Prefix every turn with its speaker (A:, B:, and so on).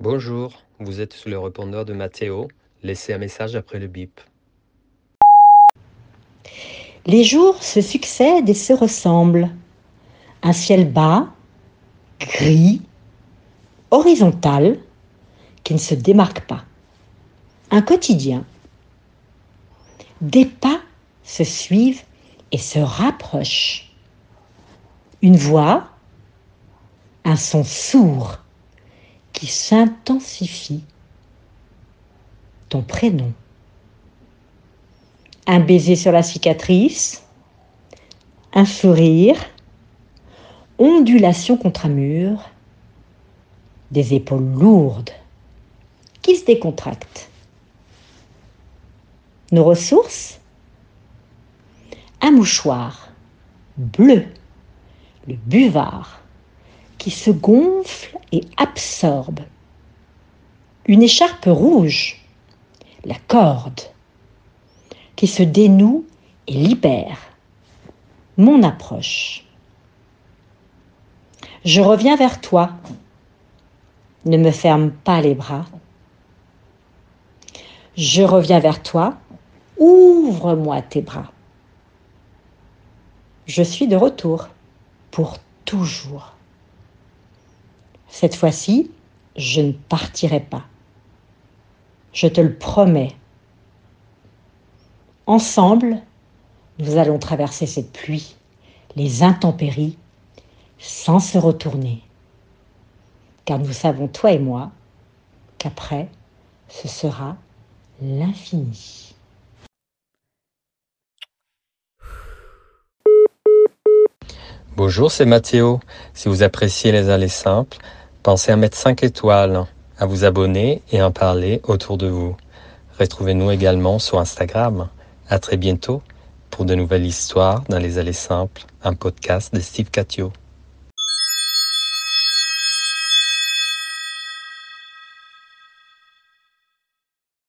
A: Bonjour, vous êtes sur le répondeur de Mathéo. Laissez un message après le bip.
B: Les jours se succèdent et se ressemblent. Un ciel bas, gris, horizontal, qui ne se démarque pas. Un quotidien. Des pas se suivent et se rapprochent. Une voix, un son sourd qui s'intensifie. Ton prénom. Un baiser sur la cicatrice, un sourire, ondulation contre un mur, des épaules lourdes qui se décontractent. Nos ressources Un mouchoir bleu, le buvard, qui se gonfle et absorbe. Une écharpe rouge, la corde, qui se dénoue et libère. Mon approche. Je reviens vers toi. Ne me ferme pas les bras. Je reviens vers toi. Ouvre-moi tes bras. Je suis de retour pour toujours. Cette fois-ci, je ne partirai pas. Je te le promets. Ensemble, nous allons traverser cette pluie, les intempéries, sans se retourner. Car nous savons, toi et moi, qu'après, ce sera l'infini.
A: Bonjour, c'est Mathéo. Si vous appréciez les allées simples, pensez à mettre 5 étoiles, à vous abonner et à en parler autour de vous. Retrouvez-nous également sur Instagram. À très bientôt pour de nouvelles histoires dans les allées simples, un podcast de Steve Catio.